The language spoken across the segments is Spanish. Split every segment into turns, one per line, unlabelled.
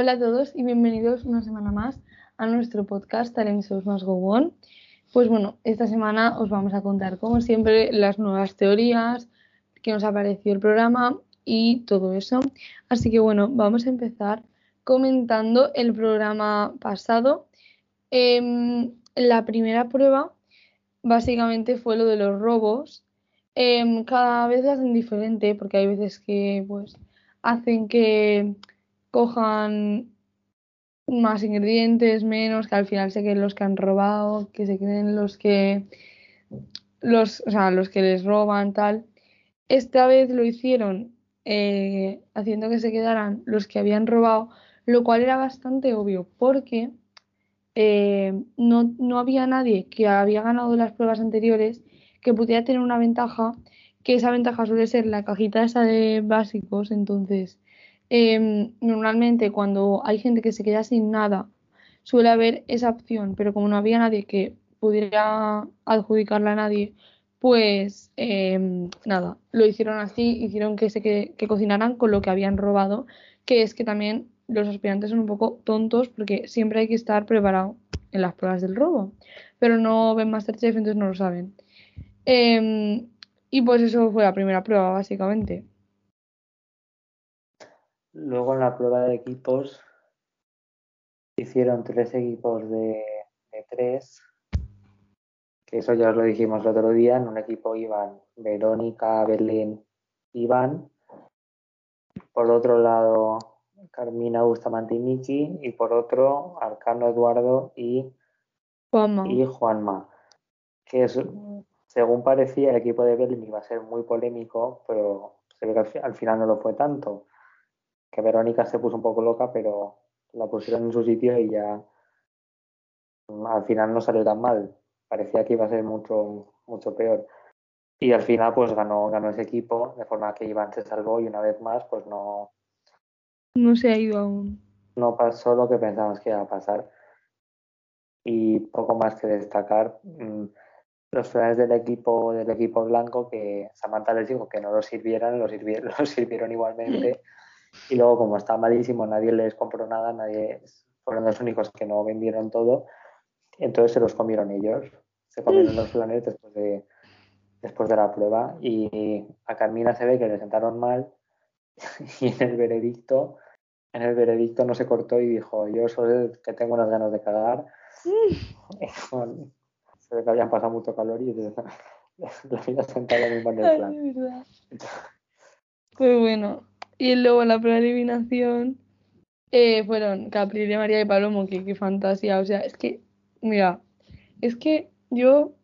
Hola a todos y bienvenidos una semana más a nuestro podcast Talentos Más Go. Pues bueno, esta semana os vamos a contar, como siempre, las nuevas teorías, que nos ha parecido el programa y todo eso. Así que bueno, vamos a empezar comentando el programa pasado. Em, la primera prueba básicamente fue lo de los robos. Em, cada vez hacen diferente porque hay veces que pues hacen que cojan más ingredientes, menos, que al final se queden los que han robado, que se queden los que los, o sea, los que les roban, tal. Esta vez lo hicieron eh, haciendo que se quedaran los que habían robado, lo cual era bastante obvio, porque eh, no, no había nadie que había ganado las pruebas anteriores que pudiera tener una ventaja, que esa ventaja suele ser la cajita esa de básicos, entonces Em, normalmente cuando hay gente que se queda sin nada, suele haber esa opción, pero como no había nadie que pudiera adjudicarla a nadie, pues em, nada, lo hicieron así, hicieron que se que, cocinaran con lo que habían robado, que es que también los aspirantes son un poco tontos porque siempre hay que estar preparado en las pruebas del robo, pero no ven Masterchef, entonces no lo saben. Em, y pues eso fue la primera prueba, básicamente.
Luego en la prueba de equipos hicieron tres equipos de, tres, que eso ya os lo dijimos el otro día. En un equipo iban Verónica, Belén, Iván. Por otro lado, Carmina Bustamante y Miki. Y por otro, Arcano Eduardo y
Juanma.
Y Juanma. Que es, según parecía, el equipo de Belén iba a ser muy polémico, pero se ve que al final no lo fue tanto que Verónica se puso un poco loca, pero la pusieron en su sitio y ya al final no salió tan mal. Parecía que iba a ser mucho, mucho peor. Y al final pues ganó, ganó ese equipo, de forma que Iván se salvó y una vez más pues no...
No se ha ido aún.
No pasó lo que pensábamos que iba a pasar. Y poco más que destacar. Mm, los planes del equipo, del equipo blanco que Samantha les dijo que no lo sirvieran, lo sirvieron, lo sirvieron igualmente. Y luego, como está malísimo, nadie les compró nada, nadie fueron los únicos que no vendieron todo, entonces se los comieron ellos. Se comieron los planes después de, después de la prueba y a Carmina se ve que le sentaron mal y en el veredicto, en el veredicto no se cortó y dijo, yo soy que tengo unas ganas de cagar. se ve que habían pasado mucho calor y la sentado mismo en el plan.
Pues bueno, y luego en la prueba de adivinación eh, fueron Caprile, María y Palomo, que qué fantasía. O sea, es que, mira, es que yo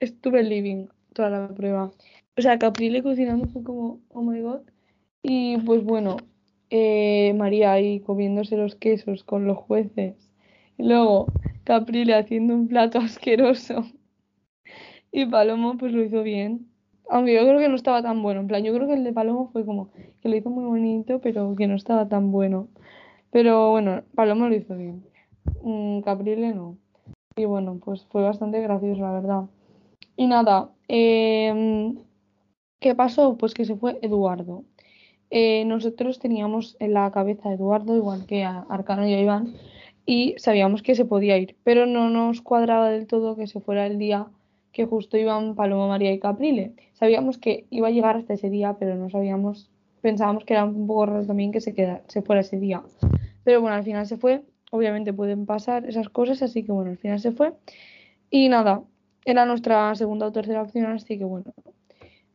estuve living toda la prueba. O sea, Caprile cocinando fue como, oh my god. Y pues bueno, eh, María ahí comiéndose los quesos con los jueces. Y luego Caprile haciendo un plato asqueroso. Y Palomo pues lo hizo bien. Aunque yo creo que no estaba tan bueno. En plan, yo creo que el de Palomo fue como que lo hizo muy bonito, pero que no estaba tan bueno. Pero bueno, Palomo lo hizo bien. Mm, Caprile no. Y bueno, pues fue bastante gracioso, la verdad. Y nada, em, ¿qué pasó? Pues que se fue Eduardo. Eh, nosotros teníamos en la cabeza a Eduardo, igual que a Arcano y a Iván, y sabíamos que se podía ir, pero no nos cuadraba del todo que se fuera el día que justo iban Paloma, María y Caprile. Sabíamos que iba a llegar hasta ese día, pero no sabíamos, pensábamos que era un poco raro también que se, quedara, se fuera ese día. Pero bueno, al final se fue. Obviamente pueden pasar esas cosas, así que bueno, al final se fue. Y nada, era nuestra segunda o tercera opción, así que bueno,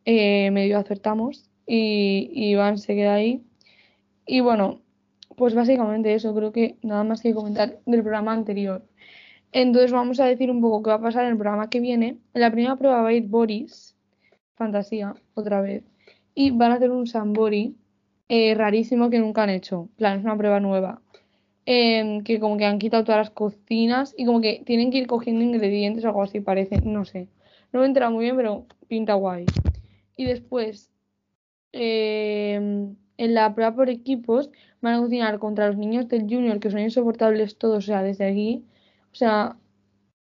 eh, medio acertamos y, y Iván se queda ahí. Y bueno, pues básicamente eso, creo que nada más que comentar del programa anterior. Entonces vamos a decir un poco qué va a pasar en el programa que viene. En la primera prueba va a ir Boris, fantasía, otra vez. Y van a hacer un Sambori eh, rarísimo que nunca han hecho. plan, es una prueba nueva. Em, que como que han quitado todas las cocinas y como que tienen que ir cogiendo ingredientes o algo así, parece. No sé. No me he enterado muy bien, pero pinta guay. Y después, em, en la prueba por equipos, van a cocinar contra los niños del Junior, que son insoportables todos, o sea, desde aquí o sea,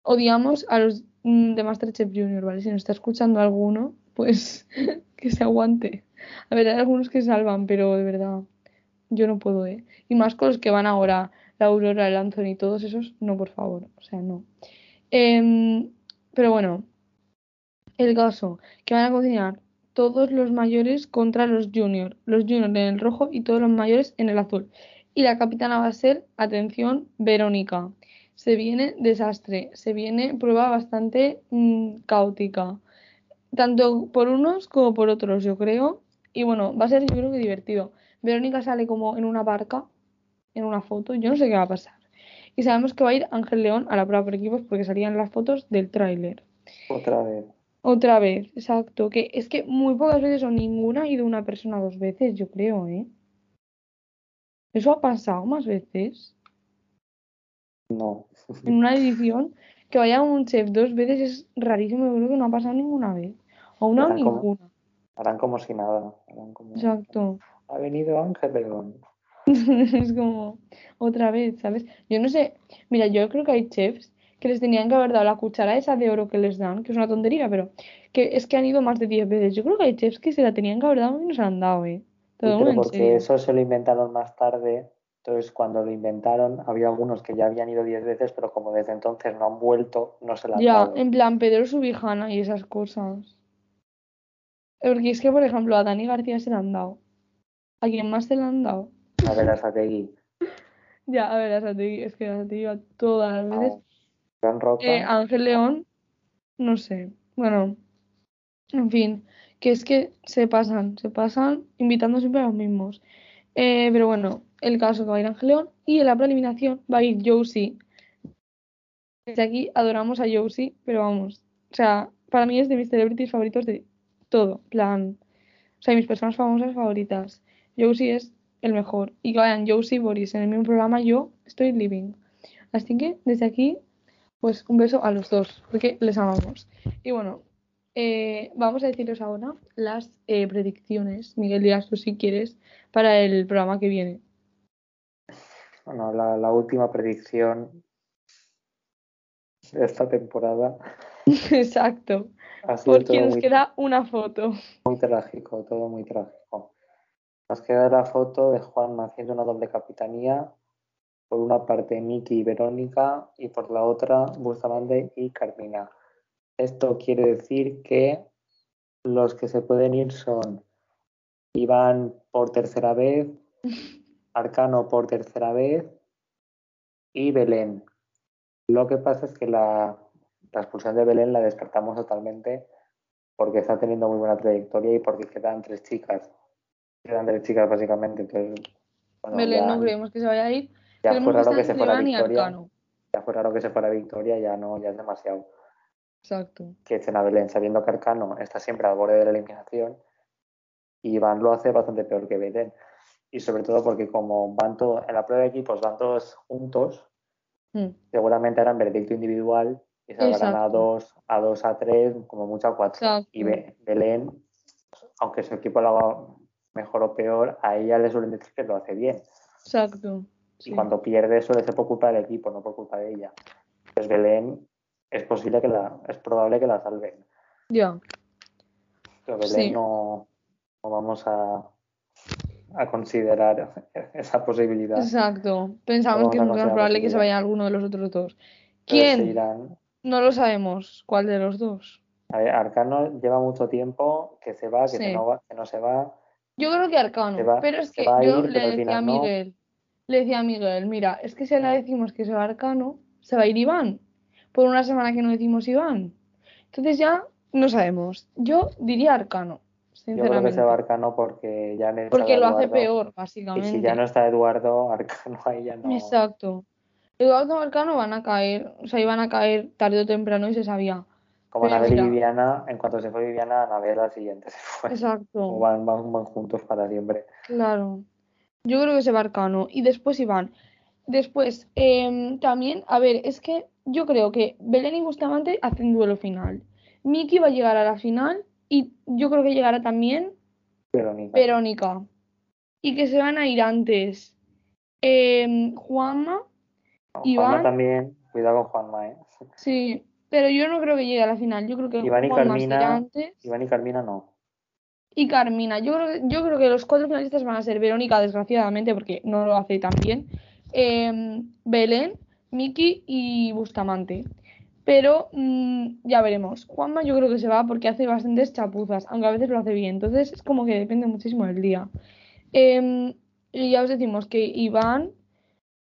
odiamos a los mm, de Masterchef Junior, ¿vale? Si nos está escuchando alguno, pues que se aguante. A ver, hay algunos que salvan, pero de verdad, yo no puedo, ¿eh? Y más con los que van ahora, la Aurora, el Anthony, todos esos, no, por favor, o sea, no. Em, pero bueno, el caso, que van a cocinar todos los mayores contra los juniors, los juniors en el rojo y todos los mayores en el azul. Y la capitana va a ser, atención, Verónica. Se viene desastre, se viene prueba bastante mm, caótica, tanto por unos como por otros, yo creo. Y bueno, va a ser yo creo que divertido. Verónica sale como en una barca, en una foto, yo no sé qué va a pasar. Y sabemos que va a ir Ángel León a la prueba por equipos porque salían las fotos del tráiler.
Otra vez.
Otra vez, exacto. Que es que muy pocas veces o ninguna ha ido una persona dos veces, yo creo, ¿eh? ¿Eso ha pasado más veces?
No.
En una edición, que vaya un chef dos veces es rarísimo, yo creo que no ha pasado ninguna vez. O una o
como-
ninguna.
Harán como si nada. harán como-
Exacto.
Ha venido Ángel León.
Es como otra vez, ¿sabes? Yo no sé, mira, yo creo que hay chefs que les tenían que haber dado la cuchara esa de oro que les dan, que es una tontería, pero que es que han ido más de 10 veces. Yo creo que hay chefs que se la tenían que haber dado y no se la han dado, ¿eh? Te
Sí, pero porque
serio.
eso se lo inventaron más tarde. Entonces, cuando lo inventaron, había algunos que ya habían ido 10 veces, pero como desde entonces no han vuelto, no se la han
Ya,
dado.
en plan Pedro Subijana y esas cosas. Porque es que, por ejemplo, a Dani García se la han dado. ¿A quién más se la han dado?
A ver, a Sategui.
Ya, a ver, a Sategui, es que a Sategui va todas las veces.
A Roca.
Eh, Ángel León, no sé. Bueno, en fin, que es que se pasan, se pasan invitando siempre a los mismos. Eh, pero bueno, el caso va a ir Ángel León y en la preeliminación va a ir Josie. Desde aquí adoramos a Josie, pero vamos, o sea, para mí es de mis celebrities favoritos de todo, plan, o sea, mis personas famosas favoritas. Josie es el mejor. Y que vayan Josie y Boris en el mismo programa, yo estoy living. Así que desde aquí pues un beso a los dos, porque les amamos. Y bueno, eh, vamos a deciros ahora las eh, predicciones, Miguel Díaz, tú si quieres, para el programa que viene.
Bueno, la, la última predicción de esta temporada
Exacto, porque nos
muy,
queda una foto.
muy trágico, todo muy trágico. Nos queda la foto de Juan haciendo una doble capitanía, por una parte Miki y Verónica, y por la otra Bustamante y Carmina. Esto quiere decir que los que se pueden ir son Iván por tercera vez, Arcano por tercera vez y Belén. Lo que pasa es que la, la expulsión de Belén la descartamos totalmente porque está teniendo muy buena trayectoria y porque quedan tres chicas. Quedan tres chicas básicamente. Entonces, bueno,
Belén
ya,
no creemos que se vaya a ir.
ya fue raro que se fuera Victoria. Ya fue raro que se fuera Victoria, ya no, ya es demasiado.
Exacto.
Que echen a Belén sabiendo que Arcano está siempre al borde de la eliminación y Iván lo hace bastante peor que Belén. Y sobre todo porque como van todos, en la prueba de equipos van todos juntos,
Mm,
seguramente harán veredicto individual y salvarán a dos, a dos, a tres, como mucho a cuatro.
Exacto.
Y Be- Belén, aunque su equipo lo haga mejor o peor, a ella le suelen decir que lo hace bien.
Exacto.
Y cuando pierde suele ser por culpa del equipo, no por culpa de ella. Pues Belén es posible que la, es probable que la salven.
Ya.
Pero Belén
Sí.
no, no vamos a, a considerar esa posibilidad.
Exacto. Pensamos que es mucho más
considerar
probable que se vaya alguno de los otros dos. ¿Quién? No lo sabemos. ¿Cuál de los dos?
A ver, Arcano lleva mucho tiempo que se va, que,
Sí.
se no va, que no se va.
Yo creo que Arcano,
va-
pero es que yo
ir,
le decía a
no.
Miguel, le decía a Miguel, mira, es que si ahora decimos que se va Arcano, se va a ir Iván. Por una semana que no decimos Iván. Entonces ya no sabemos. Yo diría Arcano,
Yo creo que va Arcano porque ya no está
Porque lo hace peor,
Y
básicamente.
si ya no está Eduardo, Arcano ahí ya no.
Exacto. Eduardo y Arcano van a caer, o sea, iban a caer tarde o temprano y se sabía.
Como Anabel y. Viviana, en cuanto se fue Viviana, Anabel al siguiente se fue.
Exacto.
Van, van, van juntos para siempre.
Claro. Yo creo que se va Arcano. Y después Iván. Después, em, también, a ver, es que yo creo que Belén y Bustamante hacen duelo final. Miki va a llegar a la final y yo creo que llegará también
Verónica.
Verónica. Y que se van a ir antes em, Juanma,
Juanma
Iván.
también, cuidado con Juanma, ¿eh?
sí, pero yo no creo que llegue a la final. Yo creo que
Iván y
Juanma
Carmina-
antes.
Iván y Carmina no.
y Carmina. Yo creo, yo creo que los cuatro finalistas van a ser Verónica, desgraciadamente, porque no lo hace tan bien, em, Belén, Miki y Bustamante. Pero mm, ya veremos. Juanma yo creo que se va porque hace bastantes chapuzas, aunque a veces lo hace bien. Entonces es como que depende muchísimo del día. Em, y ya os decimos que Iván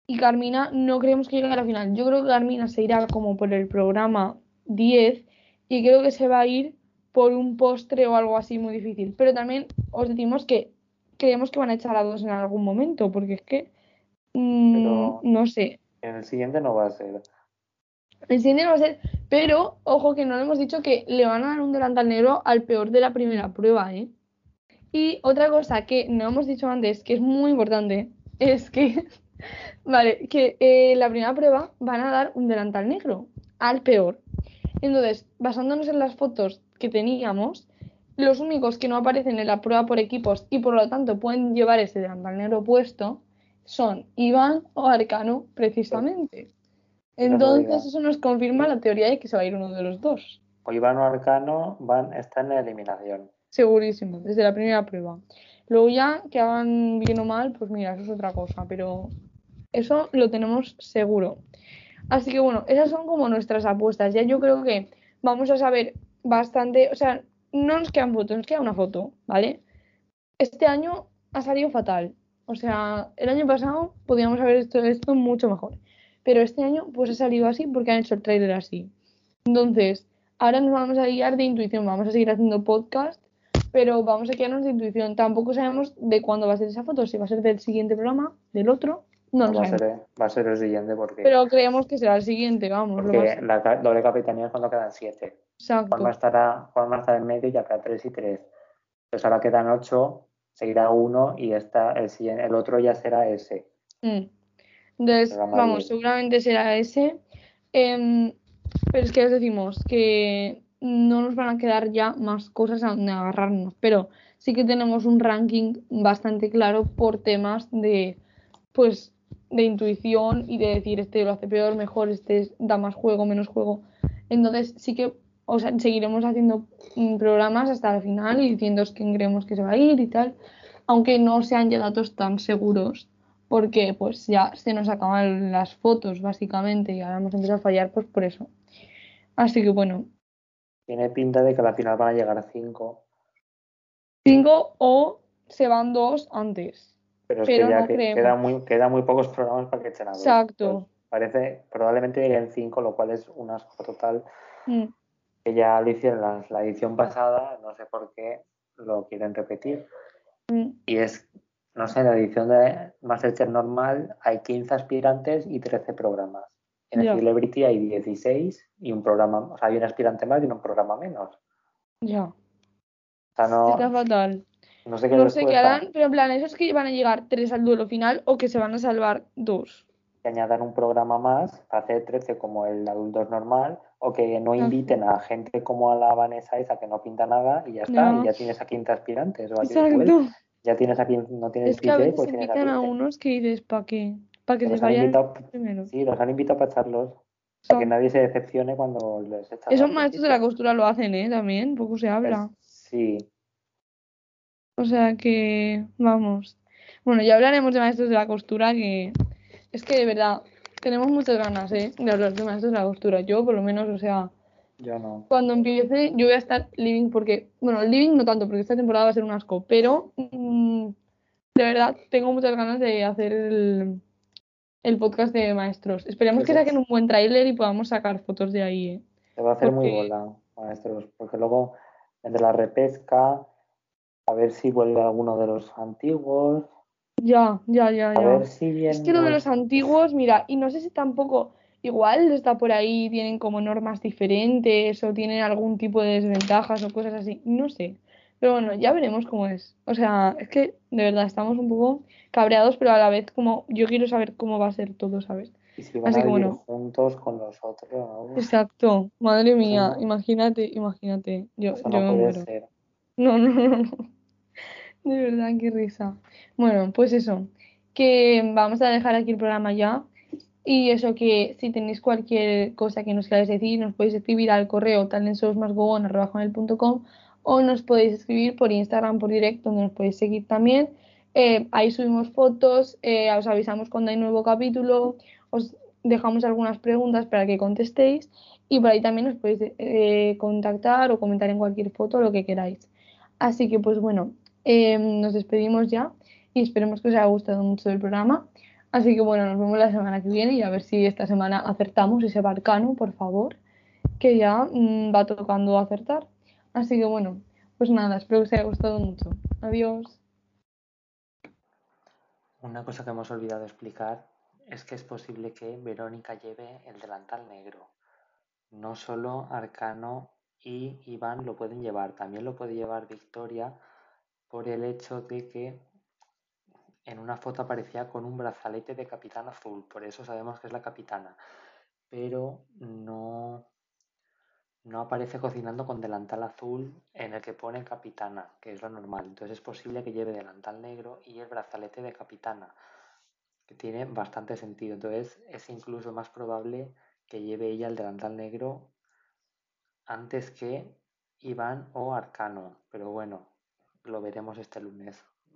y Carmina no creemos que lleguen a la final. Yo creo que Carmina se irá como por el programa 10 y creo que se va a ir por un postre o algo así muy difícil. Pero también os decimos que creemos que van a echar a dos en algún momento, porque es que mm, no sé.
En el siguiente no va a ser.
El siguiente va a ser, pero ojo que no le hemos dicho que le van a dar un delantal negro al peor de la primera prueba, ¿eh? Y otra cosa que no hemos dicho antes, que es muy importante, es que Vale, que eh, la primera prueba van a dar un delantal negro al peor. Entonces, basándonos en las fotos que teníamos, los únicos que no aparecen en la prueba por equipos y por lo tanto pueden llevar ese delantal negro puesto son Iván o Arcano, precisamente. Entonces, eso nos confirma la teoría de que se va a ir uno de los dos.
O Iván o Arcano van, están en eliminación.
Segurísimo, desde la primera prueba. Luego ya, que hagan bien o mal, pues mira, eso es otra cosa, pero eso lo tenemos seguro. Así que bueno, esas son como nuestras apuestas. Ya yo creo que vamos a saber bastante, o sea, no nos quedan fotos, nos queda una foto, ¿vale? Este año ha salido fatal. O sea, el año pasado podíamos haber hecho esto mucho mejor. Pero este año pues ha salido así porque han hecho el trailer así. Entonces, ahora nos vamos a guiar de intuición, vamos a seguir haciendo podcast, pero vamos a guiarnos de intuición. Tampoco sabemos de cuándo va a ser esa foto, si va a ser del siguiente programa, del otro, no,
va, a ser, va a ser el siguiente porque.
Pero creemos que será el siguiente, vamos.
Porque la doble capitanía es cuando quedan siete. Exacto. Juanma estará, Juanma estará en medio y queda tres y tres. Pues ahora quedan ocho, seguirá uno y esta, el, el otro ya será ese.
Mm. Entonces, vamos, seguramente será ese. Em, pero es que os decimos que no nos van a quedar ya más cosas a donde agarrarnos. Pero sí que tenemos un ranking bastante claro por temas de, pues, de intuición y de decir este lo hace peor, mejor, este da más juego, menos juego. Entonces sí que o sea, seguiremos haciendo mm, programas hasta el final y diciendo quién creemos que se va a ir y tal, aunque no sean ya datos tan seguros, porque pues ya se nos acaban las fotos básicamente y ahora hemos empezado a fallar pues por eso. Así que bueno.
Tiene pinta de que a la final van a llegar a cinco.
Cinco o se van dos antes.
Pero es que ya queda, muy, queda muy pocos programas para que echen a Exacto. parece, probablemente en cinco, lo cual es un asco total. Mm. Que ya lo hicieron la, la, edición pasada, no sé por qué lo quieren repetir. Mm. Y es, no sé, en la edición de Masterchef normal hay 15 aspirantes y 13 programas. En el Celebrity hay 16 y un programa, o sea, hay un aspirante más y un programa menos.
Ya. O sea, no. Está fatal.
No sé qué,
harán, pero en plan, ¿eso es que van a llegar tres al duelo final o que se van a salvar dos?
Que añadan un programa más para hacer 13 como el adulto normal o que no inviten a gente como a la Vanessa esa que no pinta nada y ya está, y ya tienes a 15 aspirantes. O Exacto. Ya tienes a 15, no tienes
es que a veces pues invitan a, unos que dices, ¿para qué? Para que se vayan primero.
Sí, los han invitado para echarlos. Para que nadie se decepcione cuando les echan.
Esos maestros de la costura lo hacen, ¿eh? También, poco se habla.
sí,
o sea que, vamos. Bueno, ya hablaremos de maestros de la costura, que es que de verdad tenemos muchas ganas ¿eh? de hablar de maestros de la costura. Yo, por lo menos, o sea,
yo no.
Cuando empiece, yo voy a estar living porque, bueno, living no tanto, porque esta temporada va a ser un asco, pero mm, de verdad tengo muchas ganas de hacer el, el podcast de maestros. Esperemos pues que saquen un buen tráiler y podamos sacar fotos de ahí. ¿eh?
Se va a hacer muy bola, maestros, porque luego entre la repesca, a ver si vuelve alguno de los antiguos.
Ya, ya, ya, ya. A ver si Es que lo de los antiguos, mira, y no sé si tampoco, igual está por ahí, tienen como normas diferentes o tienen algún tipo de desventajas o cosas así, no sé. Pero bueno, ya veremos cómo es. O sea, es que de verdad estamos un poco cabreados, pero a la vez como yo quiero saber cómo va a ser todo, ¿sabes?
Y si van Así a que bueno. juntos con los otros.
Exacto. Madre mía, imagínate, imagínate. Yo, yo no me muero. No, no, no, no. De verdad, qué risa. Bueno, pues eso, que vamos a dejar aquí el programa ya. Y eso que si tenéis cualquier cosa que nos queráis decir, nos podéis escribir al correo talensosmasgobon.com o nos podéis escribir por Instagram por directo, donde nos podéis seguir también. Eh, ahí subimos fotos, eh, os avisamos cuando hay nuevo capítulo, os dejamos algunas preguntas para que contestéis y por ahí también os podéis eh, contactar o comentar en cualquier foto lo que queráis. Así que pues bueno, nos despedimos ya y esperemos que os haya gustado mucho el programa. Así que bueno, nos vemos la semana que viene y a ver si esta semana acertamos ese barcano, por favor, que ya mm, va tocando acertar. Así que bueno, pues nada, espero que os haya gustado mucho. Adiós.
Una cosa que hemos olvidado explicar es que es posible que Verónica lleve el delantal negro. No solo Arcano y Iván lo pueden llevar, también lo puede llevar Victoria por el hecho de que en una foto aparecía con un brazalete de capitán azul, por eso sabemos que es la capitana, pero no, no aparece cocinando con delantal azul en el que pone capitana, que es lo normal. Entonces es posible que lleve delantal negro y el brazalete de capitana, que tiene bastante sentido. Entonces es incluso más probable que lleve ella el delantal negro antes que Iván o Arcano. Pero bueno, lo veremos este lunes.